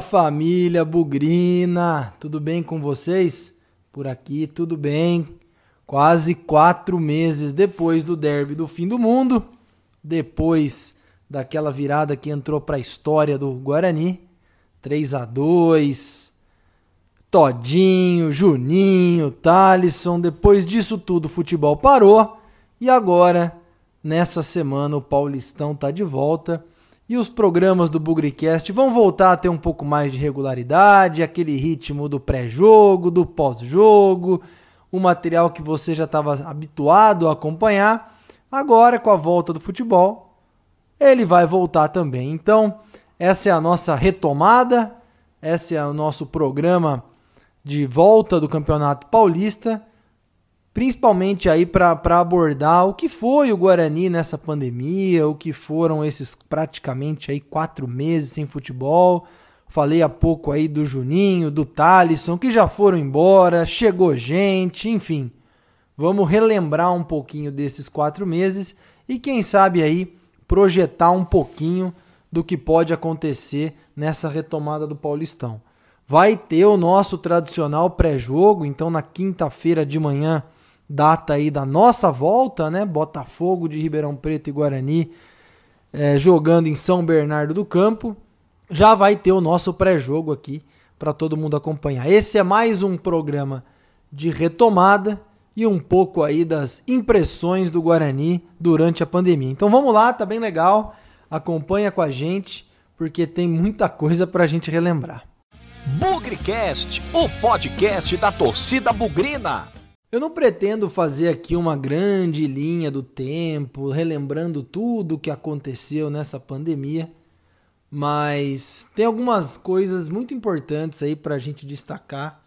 Família Bugrina, tudo bem com vocês? Por aqui tudo bem. Quase quatro meses depois do derby do fim do mundo, depois daquela virada que entrou para a história do Guarani, 3 a 2 Todinho, Juninho, Talisson, depois disso tudo o futebol parou e agora, nessa semana, o Paulistão tá de volta e os programas do Bugricast vão voltar a ter um pouco mais de regularidade, aquele ritmo do pré-jogo, do pós-jogo, o material que você já estava habituado a acompanhar. Agora, com a volta do futebol, ele vai voltar também. Então, essa é a nossa retomada, esse é o nosso programa de volta do Campeonato Paulista principalmente aí para abordar o que foi o Guarani nessa pandemia, o que foram esses praticamente aí quatro meses sem futebol. Falei há pouco aí do Juninho, do Talisson, que já foram embora, chegou gente, enfim. Vamos relembrar um pouquinho desses quatro meses e quem sabe aí projetar um pouquinho do que pode acontecer nessa retomada do Paulistão. Vai ter o nosso tradicional pré-jogo, então na quinta-feira de manhã data aí da nossa volta, né? Botafogo de Ribeirão Preto e Guarani é, jogando em São Bernardo do Campo. Já vai ter o nosso pré-jogo aqui para todo mundo acompanhar. Esse é mais um programa de retomada e um pouco aí das impressões do Guarani durante a pandemia. Então vamos lá, tá bem legal. Acompanha com a gente porque tem muita coisa para a gente relembrar. Bugrecast, o podcast da torcida bugrina. Eu não pretendo fazer aqui uma grande linha do tempo, relembrando tudo o que aconteceu nessa pandemia, mas tem algumas coisas muito importantes aí para a gente destacar.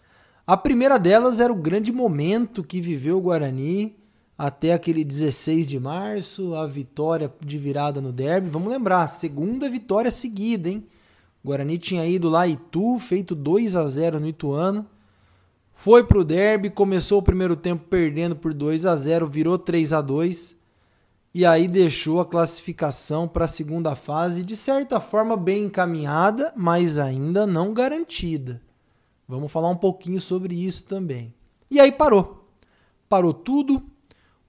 A primeira delas era o grande momento que viveu o Guarani até aquele 16 de março, a vitória de virada no derby. Vamos lembrar, segunda vitória seguida, hein? O Guarani tinha ido lá Itu, feito 2 a 0 no Ituano foi pro derby, começou o primeiro tempo perdendo por 2 a 0, virou 3 a 2 e aí deixou a classificação para a segunda fase de certa forma bem encaminhada, mas ainda não garantida. Vamos falar um pouquinho sobre isso também. E aí parou. Parou tudo.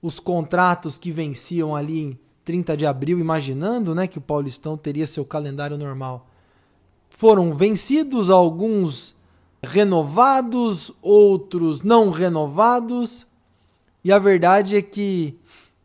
Os contratos que venciam ali em 30 de abril, imaginando, né, que o Paulistão teria seu calendário normal, foram vencidos alguns renovados, outros não renovados. E a verdade é que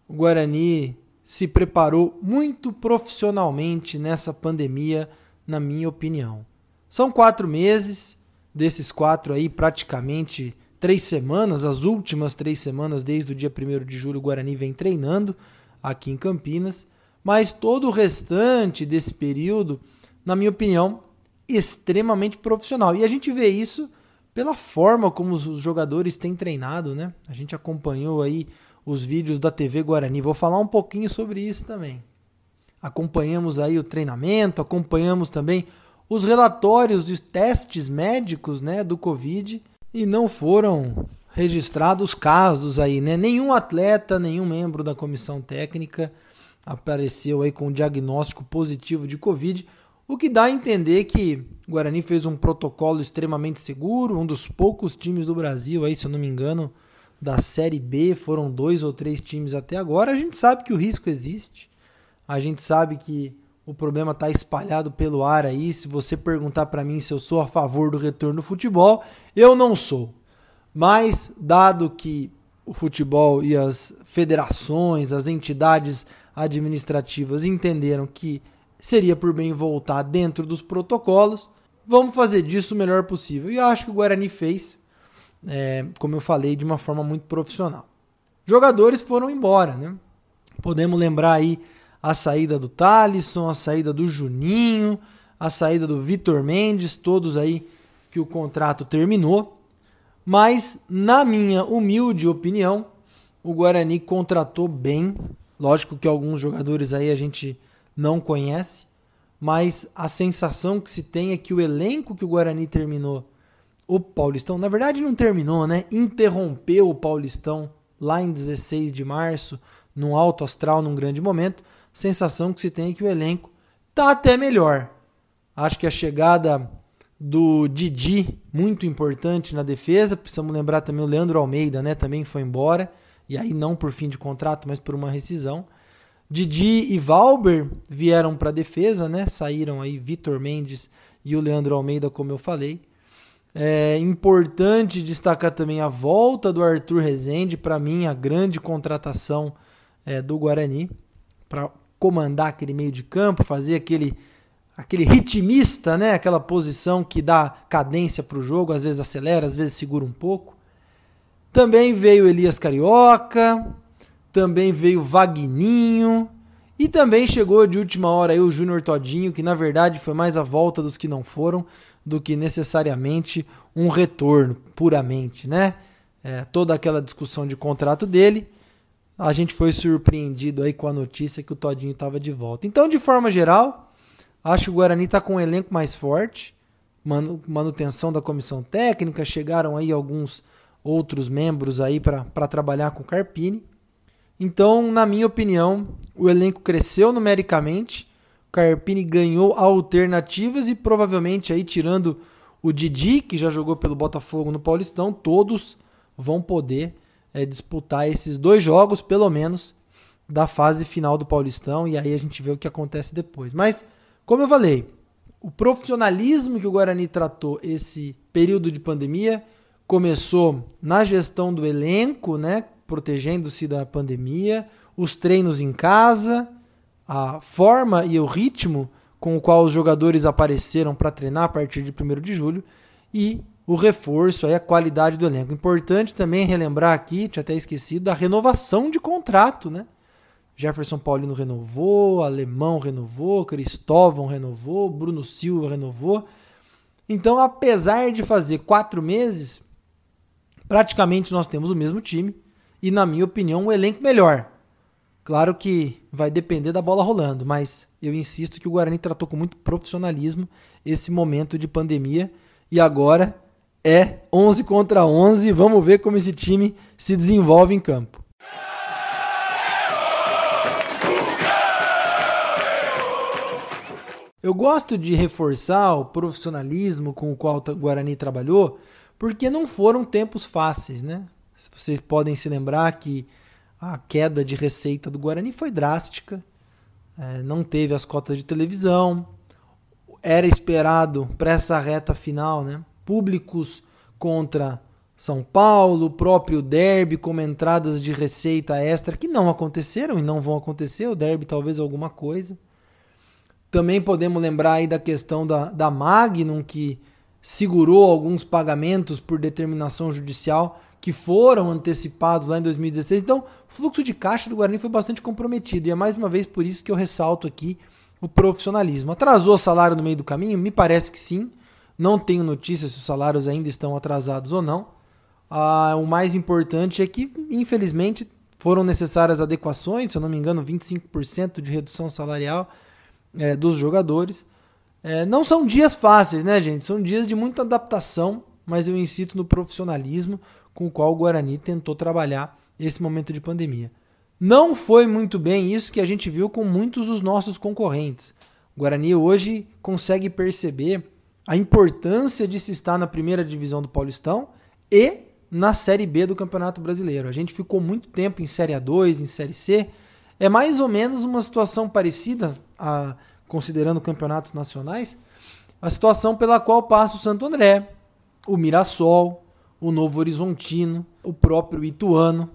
o Guarani se preparou muito profissionalmente nessa pandemia, na minha opinião. São quatro meses, desses quatro aí, praticamente três semanas, as últimas três semanas, desde o dia 1 de julho, o Guarani vem treinando aqui em Campinas. Mas todo o restante desse período, na minha opinião, extremamente profissional. E a gente vê isso pela forma como os jogadores têm treinado, né? A gente acompanhou aí os vídeos da TV Guarani. Vou falar um pouquinho sobre isso também. Acompanhamos aí o treinamento, acompanhamos também os relatórios de testes médicos, né, do Covid e não foram registrados casos aí, né? Nenhum atleta, nenhum membro da comissão técnica apareceu aí com diagnóstico positivo de Covid. O que dá a entender que o Guarani fez um protocolo extremamente seguro, um dos poucos times do Brasil, aí, se eu não me engano, da Série B, foram dois ou três times até agora. A gente sabe que o risco existe, a gente sabe que o problema está espalhado pelo ar aí. Se você perguntar para mim se eu sou a favor do retorno do futebol, eu não sou. Mas, dado que o futebol e as federações, as entidades administrativas entenderam que seria por bem voltar dentro dos protocolos. Vamos fazer disso o melhor possível. E eu acho que o Guarani fez, é, como eu falei, de uma forma muito profissional. Jogadores foram embora, né? Podemos lembrar aí a saída do Talisson, a saída do Juninho, a saída do Vitor Mendes, todos aí que o contrato terminou. Mas, na minha humilde opinião, o Guarani contratou bem. Lógico que alguns jogadores aí a gente não conhece, mas a sensação que se tem é que o elenco que o Guarani terminou, o Paulistão, na verdade não terminou, né? Interrompeu o Paulistão lá em 16 de março, num alto astral, num grande momento. Sensação que se tem é que o elenco tá até melhor. Acho que a chegada do Didi, muito importante na defesa. Precisamos lembrar também o Leandro Almeida, né? Também foi embora. E aí não por fim de contrato, mas por uma rescisão. Didi e Valber vieram para a defesa, né? Saíram aí Vitor Mendes e o Leandro Almeida, como eu falei. É importante destacar também a volta do Arthur Rezende, para mim, a grande contratação é, do Guarani, para comandar aquele meio de campo, fazer aquele aquele ritmista, né? Aquela posição que dá cadência para o jogo, às vezes acelera, às vezes segura um pouco. Também veio Elias Carioca, também veio Vagninho e também chegou de última hora aí o Júnior Todinho, que na verdade foi mais a volta dos que não foram do que necessariamente um retorno puramente, né? É, toda aquela discussão de contrato dele, a gente foi surpreendido aí com a notícia que o Todinho estava de volta. Então, de forma geral, Acho que o Guarani está com um elenco mais forte, manutenção da comissão técnica, chegaram aí alguns outros membros aí para trabalhar com o Carpini. Então, na minha opinião, o elenco cresceu numericamente, o Carpini ganhou alternativas e provavelmente aí tirando o Didi, que já jogou pelo Botafogo no Paulistão, todos vão poder é, disputar esses dois jogos, pelo menos, da fase final do Paulistão, e aí a gente vê o que acontece depois. Mas como eu falei, o profissionalismo que o Guarani tratou esse período de pandemia começou na gestão do elenco, né, protegendo-se da pandemia, os treinos em casa, a forma e o ritmo com o qual os jogadores apareceram para treinar a partir de 1 de julho e o reforço, aí, a qualidade do elenco. Importante também relembrar aqui, tinha até esquecido, da renovação de contrato, né? Jefferson Paulino renovou, Alemão renovou, Cristóvão renovou, Bruno Silva renovou. Então, apesar de fazer quatro meses, praticamente nós temos o mesmo time e, na minha opinião, um elenco melhor. Claro que vai depender da bola rolando, mas eu insisto que o Guarani tratou com muito profissionalismo esse momento de pandemia e agora é 11 contra 11. Vamos ver como esse time se desenvolve em campo. Eu gosto de reforçar o profissionalismo com o qual o Guarani trabalhou, porque não foram tempos fáceis, né? Vocês podem se lembrar que a queda de receita do Guarani foi drástica, é, não teve as cotas de televisão, era esperado para essa reta final, né? Públicos contra São Paulo, o próprio derby como entradas de receita extra que não aconteceram e não vão acontecer, o derby talvez alguma coisa. Também podemos lembrar aí da questão da, da Magnum, que segurou alguns pagamentos por determinação judicial que foram antecipados lá em 2016. Então, o fluxo de caixa do Guarani foi bastante comprometido. E é mais uma vez por isso que eu ressalto aqui o profissionalismo. Atrasou o salário no meio do caminho? Me parece que sim. Não tenho notícias se os salários ainda estão atrasados ou não. Ah, o mais importante é que, infelizmente, foram necessárias adequações, se eu não me engano, 25% de redução salarial é, dos jogadores. É, não são dias fáceis, né, gente? São dias de muita adaptação, mas eu insisto no profissionalismo com o qual o Guarani tentou trabalhar esse momento de pandemia. Não foi muito bem isso que a gente viu com muitos dos nossos concorrentes. O Guarani hoje consegue perceber a importância de se estar na primeira divisão do Paulistão e na Série B do Campeonato Brasileiro. A gente ficou muito tempo em Série A2, em Série C. É mais ou menos uma situação parecida a, considerando campeonatos nacionais, a situação pela qual passa o Santo André, o Mirassol, o Novo Horizontino, o próprio Ituano,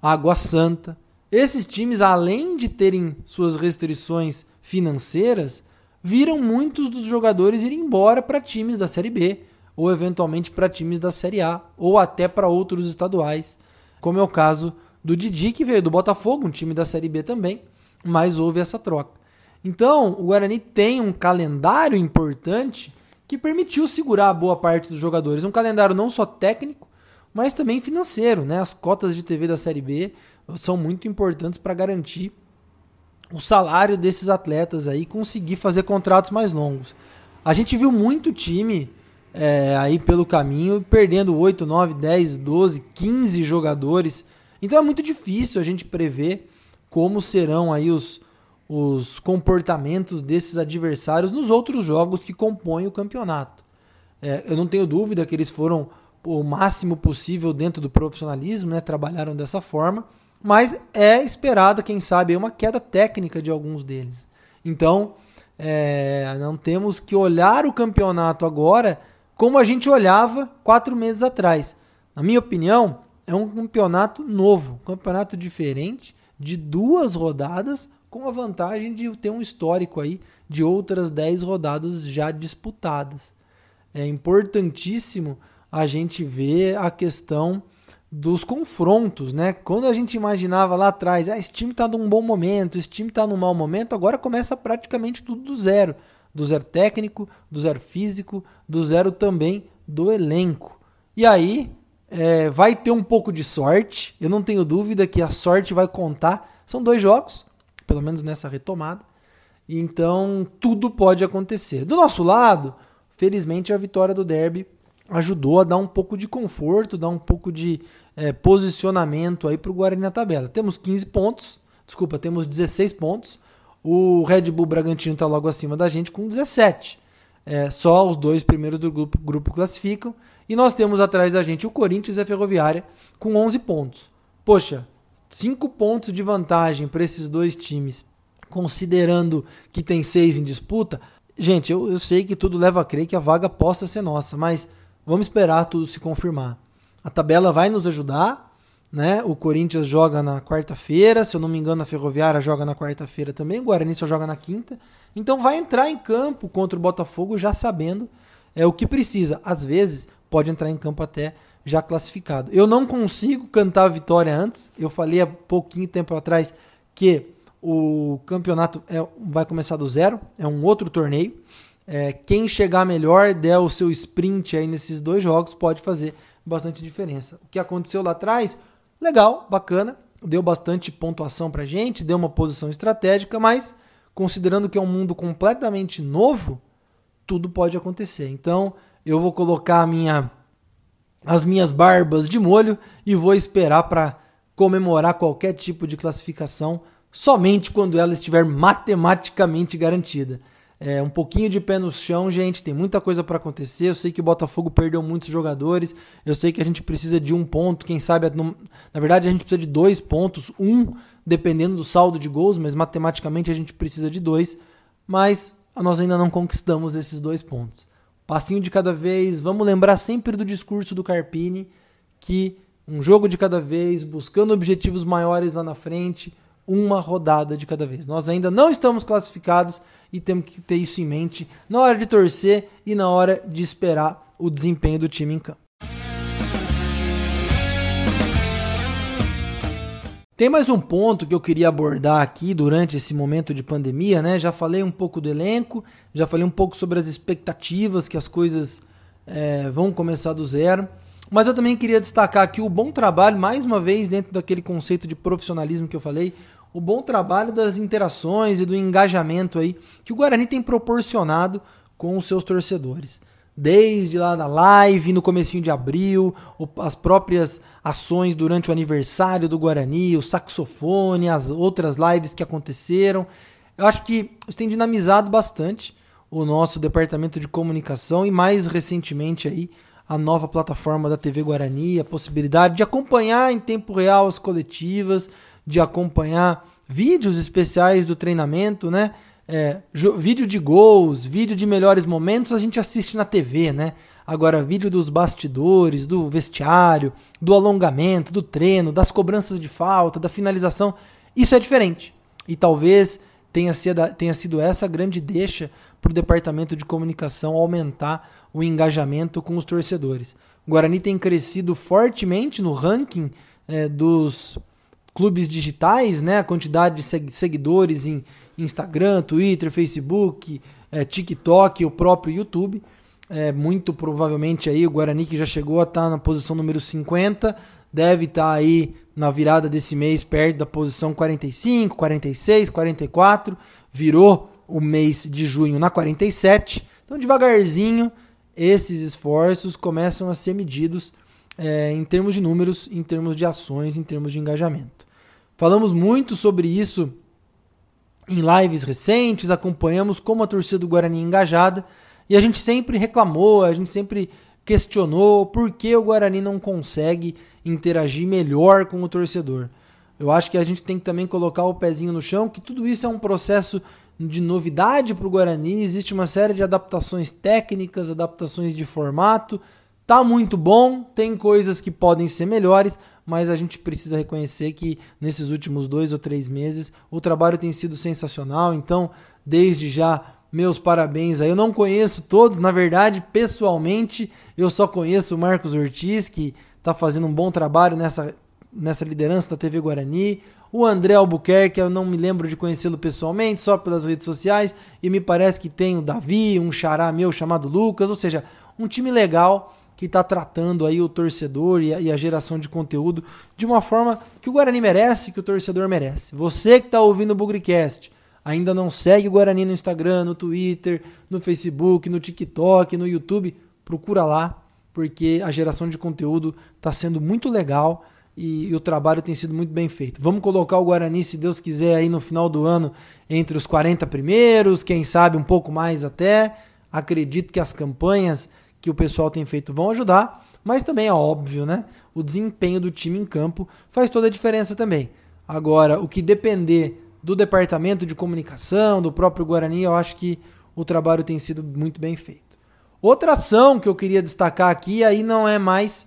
Água Santa. Esses times, além de terem suas restrições financeiras, viram muitos dos jogadores ir embora para times da Série B, ou eventualmente para times da Série A, ou até para outros estaduais, como é o caso do Didi, que veio do Botafogo, um time da Série B também, mas houve essa troca. Então, o Guarani tem um calendário importante que permitiu segurar boa parte dos jogadores. Um calendário não só técnico, mas também financeiro. Né? As cotas de TV da Série B são muito importantes para garantir o salário desses atletas aí conseguir fazer contratos mais longos. A gente viu muito time é, aí pelo caminho perdendo 8, 9, 10, 12, 15 jogadores. Então é muito difícil a gente prever como serão aí os, os comportamentos desses adversários nos outros jogos que compõem o campeonato. É, eu não tenho dúvida que eles foram o máximo possível dentro do profissionalismo, né? trabalharam dessa forma, mas é esperada, quem sabe, uma queda técnica de alguns deles. Então, é, não temos que olhar o campeonato agora como a gente olhava quatro meses atrás. Na minha opinião, é um campeonato novo, um campeonato diferente, de duas rodadas, com a vantagem de ter um histórico aí de outras dez rodadas já disputadas. É importantíssimo a gente ver a questão dos confrontos, né? Quando a gente imaginava lá atrás, ah, esse time está num bom momento, esse time está num mau momento, agora começa praticamente tudo do zero. Do zero técnico, do zero físico, do zero também do elenco. E aí é, vai ter um pouco de sorte, eu não tenho dúvida que a sorte vai contar. São dois jogos, pelo menos nessa retomada. Então tudo pode acontecer. Do nosso lado, felizmente a vitória do Derby ajudou a dar um pouco de conforto, dar um pouco de é, posicionamento aí para o Guarani na tabela. Temos 15 pontos, desculpa, temos 16 pontos. O Red Bull Bragantino está logo acima da gente com 17. É, só os dois primeiros do grupo, grupo classificam. E nós temos atrás da gente o Corinthians e a Ferroviária com 11 pontos. Poxa, 5 pontos de vantagem para esses dois times, considerando que tem 6 em disputa. Gente, eu, eu sei que tudo leva a crer que a vaga possa ser nossa, mas Vamos esperar tudo se confirmar. A tabela vai nos ajudar, né? O Corinthians joga na quarta-feira, se eu não me engano, a Ferroviária joga na quarta-feira também, o Guarani só joga na quinta. Então vai entrar em campo contra o Botafogo já sabendo é o que precisa. Às vezes pode entrar em campo até já classificado. Eu não consigo cantar a vitória antes. Eu falei há pouquinho tempo atrás que o campeonato é, vai começar do zero, é um outro torneio. É, quem chegar melhor, der o seu sprint aí nesses dois jogos, pode fazer bastante diferença. O que aconteceu lá atrás, legal, bacana, deu bastante pontuação pra gente, deu uma posição estratégica, mas considerando que é um mundo completamente novo, tudo pode acontecer. Então, eu vou colocar minha, as minhas barbas de molho e vou esperar para comemorar qualquer tipo de classificação somente quando ela estiver matematicamente garantida. É, um pouquinho de pé no chão, gente. Tem muita coisa para acontecer. Eu sei que o Botafogo perdeu muitos jogadores. Eu sei que a gente precisa de um ponto. Quem sabe, na verdade, a gente precisa de dois pontos. Um, dependendo do saldo de gols, mas matematicamente a gente precisa de dois. Mas nós ainda não conquistamos esses dois pontos. Passinho de cada vez. Vamos lembrar sempre do discurso do Carpini que um jogo de cada vez, buscando objetivos maiores lá na frente, uma rodada de cada vez. Nós ainda não estamos classificados e temos que ter isso em mente na hora de torcer e na hora de esperar o desempenho do time em campo. Tem mais um ponto que eu queria abordar aqui durante esse momento de pandemia, né? Já falei um pouco do elenco, já falei um pouco sobre as expectativas que as coisas é, vão começar do zero. Mas eu também queria destacar aqui o bom trabalho, mais uma vez, dentro daquele conceito de profissionalismo que eu falei, o bom trabalho das interações e do engajamento aí que o Guarani tem proporcionado com os seus torcedores. Desde lá da live, no comecinho de abril, as próprias ações durante o aniversário do Guarani, o saxofone, as outras lives que aconteceram. Eu acho que isso tem dinamizado bastante o nosso departamento de comunicação e mais recentemente aí a nova plataforma da TV Guarani, a possibilidade de acompanhar em tempo real as coletivas, de acompanhar vídeos especiais do treinamento, né? É, vídeo de gols, vídeo de melhores momentos, a gente assiste na TV, né? Agora, vídeo dos bastidores, do vestiário, do alongamento, do treino, das cobranças de falta, da finalização, isso é diferente. E talvez tenha sido, tenha sido essa a grande deixa para o departamento de comunicação aumentar o engajamento com os torcedores. O Guarani tem crescido fortemente no ranking é, dos clubes digitais, né? A quantidade de seguidores em Instagram, Twitter, Facebook, é, TikTok, o próprio YouTube. É, muito provavelmente aí o Guarani que já chegou a estar tá na posição número 50, deve estar tá aí na virada desse mês perto da posição 45, 46, 44, virou o mês de junho na 47. Então devagarzinho esses esforços começam a ser medidos é, em termos de números, em termos de ações, em termos de engajamento. Falamos muito sobre isso em lives recentes, acompanhamos como a torcida do Guarani é engajada E a gente sempre reclamou, a gente sempre questionou por que o Guarani não consegue interagir melhor com o torcedor. Eu acho que a gente tem que também colocar o pezinho no chão, que tudo isso é um processo de novidade para o Guarani, existe uma série de adaptações técnicas, adaptações de formato. Tá muito bom, tem coisas que podem ser melhores, mas a gente precisa reconhecer que nesses últimos dois ou três meses o trabalho tem sido sensacional. Então, desde já, meus parabéns aí. Eu não conheço todos, na verdade, pessoalmente, eu só conheço o Marcos Ortiz, que está fazendo um bom trabalho nessa, nessa liderança da TV Guarani. O André Albuquerque, eu não me lembro de conhecê-lo pessoalmente, só pelas redes sociais. E me parece que tem o Davi, um xará meu chamado Lucas, ou seja, um time legal que está tratando aí o torcedor e a, e a, geração de conteúdo de uma forma que o Guarani merece, que o torcedor merece. Você que está ouvindo o Bugricast, ainda não segue o Guarani no Instagram, no Twitter, no Facebook, no TikTok, no YouTube, procura lá, porque a geração de conteúdo está sendo muito legal e, e, o trabalho tem sido muito bem feito. Vamos colocar o Guarani, se Deus quiser, aí no final do ano entre os 40 primeiros, quem sabe um pouco mais até. Acredito que as campanhas que o pessoal tem feito vão ajudar, mas também é óbvio, né? O desempenho do time em campo faz toda a diferença também. Agora, o que depender do departamento de comunicação, do próprio Guarani, eu acho que o trabalho tem sido muito bem feito. Outra ação que eu queria destacar aqui, aí não é mais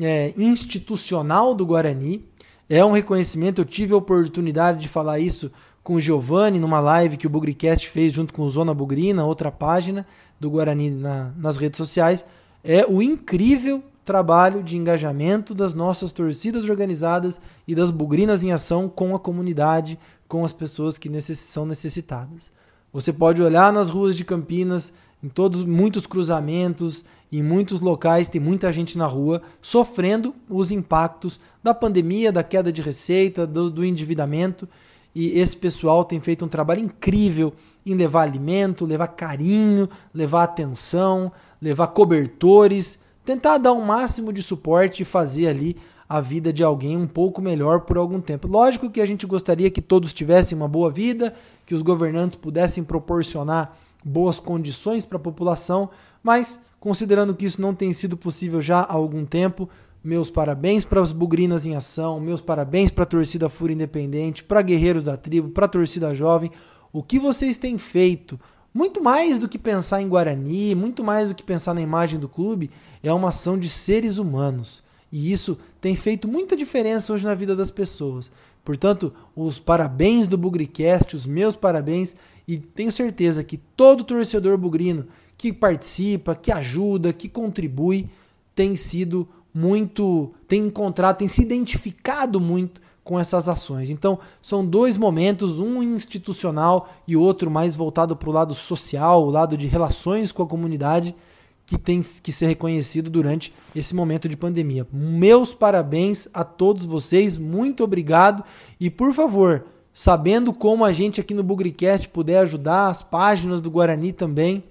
é, institucional do Guarani, é um reconhecimento. Eu tive a oportunidade de falar isso com o Giovanni numa live que o Bugricast fez junto com o Zona Bugrina, outra página do Guarani na, nas redes sociais, é o incrível trabalho de engajamento das nossas torcidas organizadas e das bugrinas em ação com a comunidade, com as pessoas que necess são necessitadas. Você pode olhar nas ruas de Campinas, em todos muitos cruzamentos, em muitos locais tem muita gente na rua sofrendo os impactos da pandemia, da queda de receita, do, do endividamento. E esse pessoal tem feito um trabalho incrível em levar alimento, levar carinho, levar atenção, levar cobertores, tentar dar o um máximo de suporte e fazer ali a vida de alguém um pouco melhor por algum tempo. Lógico que a gente gostaria que todos tivessem uma boa vida, que os governantes pudessem proporcionar boas condições para a população, mas considerando que isso não tem sido possível já há algum tempo, meus parabéns para as Bugrinas em Ação, meus parabéns para a torcida Fúria Independente, para Guerreiros da Tribo, para a torcida jovem. O que vocês têm feito, muito mais do que pensar em Guarani, muito mais do que pensar na imagem do clube, é uma ação de seres humanos. E isso tem feito muita diferença hoje na vida das pessoas. Portanto, os parabéns do Bugricast, os meus parabéns, e tenho certeza que todo torcedor bugrino que participa, que ajuda, que contribui, tem sido muito, tem encontrado, tem se identificado muito com essas ações. Então, são dois momentos, um institucional e outro mais voltado para o lado social, o lado de relações com a comunidade, que tem que ser reconhecido durante esse momento de pandemia. Meus parabéns a todos vocês, muito obrigado e por favor, sabendo como a gente aqui no Bugricast puder ajudar, as páginas do Guarani também,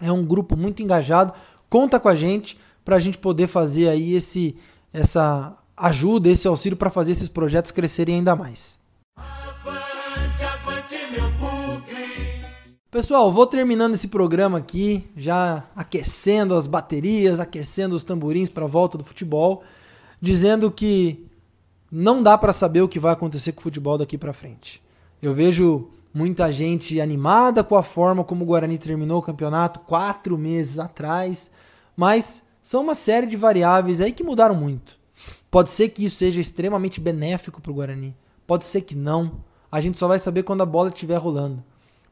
é um grupo muito engajado, conta com a gente para a gente poder fazer aí esse essa ajuda, esse auxílio para fazer esses projetos crescerem ainda mais. Avante, avante, Pessoal, vou terminando esse programa aqui, já aquecendo as baterias, aquecendo os tamborins para a volta do futebol, dizendo que não dá para saber o que vai acontecer com o futebol daqui para frente. Eu vejo muita gente animada com a forma como o Guarani terminou o campeonato quatro meses atrás, mas são uma série de variáveis aí que mudaram muito. Pode ser que isso seja extremamente benéfico para o Guarani. Pode ser que não. A gente só vai saber quando a bola estiver rolando.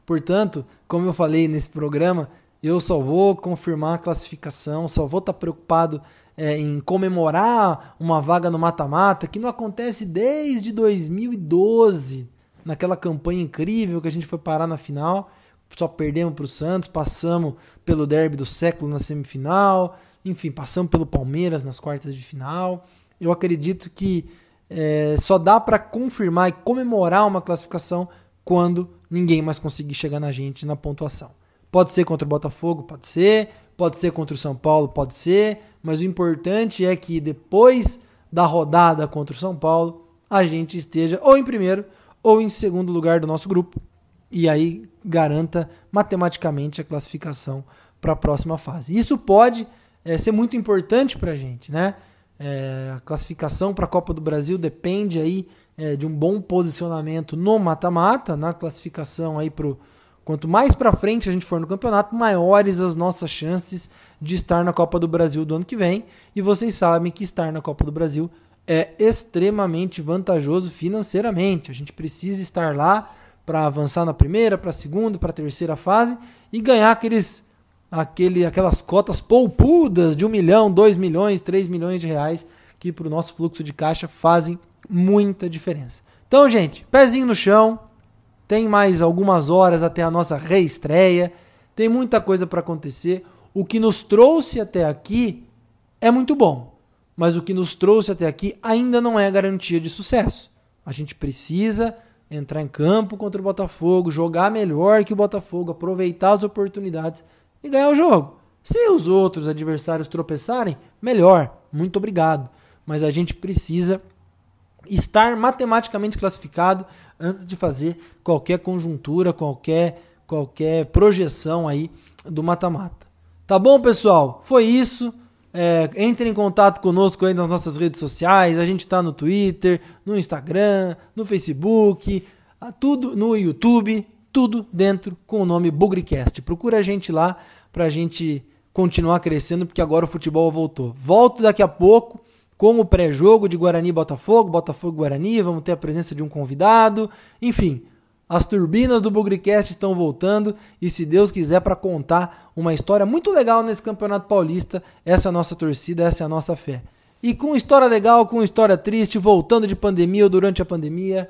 Portanto, como eu falei nesse programa, eu só vou confirmar a classificação, só vou estar tá preocupado é, em comemorar uma vaga no mata-mata, que não acontece desde 2012, naquela campanha incrível que a gente foi parar na final. Só perdemos para o Santos, passamos pelo derby do século na semifinal, enfim, passamos pelo Palmeiras nas quartas de final. Eu acredito que é, só dá para confirmar e comemorar uma classificação quando ninguém mais conseguir chegar na gente na pontuação. Pode ser contra o Botafogo, pode ser, pode ser contra o São Paulo, pode ser, mas o importante é que depois da rodada contra o São Paulo, a gente esteja ou em primeiro ou em segundo lugar do nosso grupo. E aí garanta matematicamente a classificação para a próxima fase. Isso pode é, ser muito importante para a gente, né? É, a classificação para a Copa do Brasil depende aí é, de um bom posicionamento no mata-mata, na classificação aí pro quanto mais para frente a gente for no campeonato, maiores as nossas chances de estar na Copa do Brasil do ano que vem. E vocês sabem que estar na Copa do Brasil é extremamente vantajoso financeiramente. A gente precisa estar lá para avançar na primeira, para a segunda, para a terceira fase e ganhar aqueles, aquele, aquelas cotas poupudas de um milhão, dois milhões, três milhões de reais que para o nosso fluxo de caixa fazem muita diferença. Então, gente, pezinho no chão. Tem mais algumas horas até a nossa reestreia. Tem muita coisa para acontecer. O que nos trouxe até aqui é muito bom, mas o que nos trouxe até aqui ainda não é garantia de sucesso. A gente precisa entrar em campo contra o Botafogo, jogar melhor que o Botafogo, aproveitar as oportunidades e ganhar o jogo. Se os outros adversários tropeçarem, melhor, muito obrigado. Mas a gente precisa estar matematicamente classificado antes de fazer qualquer conjuntura, qualquer qualquer projeção aí do mata-mata. Tá bom, pessoal? Foi isso. É, entre em contato conosco aí nas nossas redes sociais. A gente está no Twitter, no Instagram, no Facebook, tudo no YouTube, tudo dentro com o nome Bugrecast. Procura a gente lá para a gente continuar crescendo, porque agora o futebol voltou. Volto daqui a pouco com o pré-jogo de Guarani Botafogo, Botafogo Guarani, vamos ter a presença de um convidado, enfim, as turbinas do Bugrecast estão voltando e, se Deus quiser, para contar uma história muito legal nesse Campeonato Paulista. Essa é a nossa torcida, essa é a nossa fé. E com história legal, com história triste, voltando de pandemia ou durante a pandemia,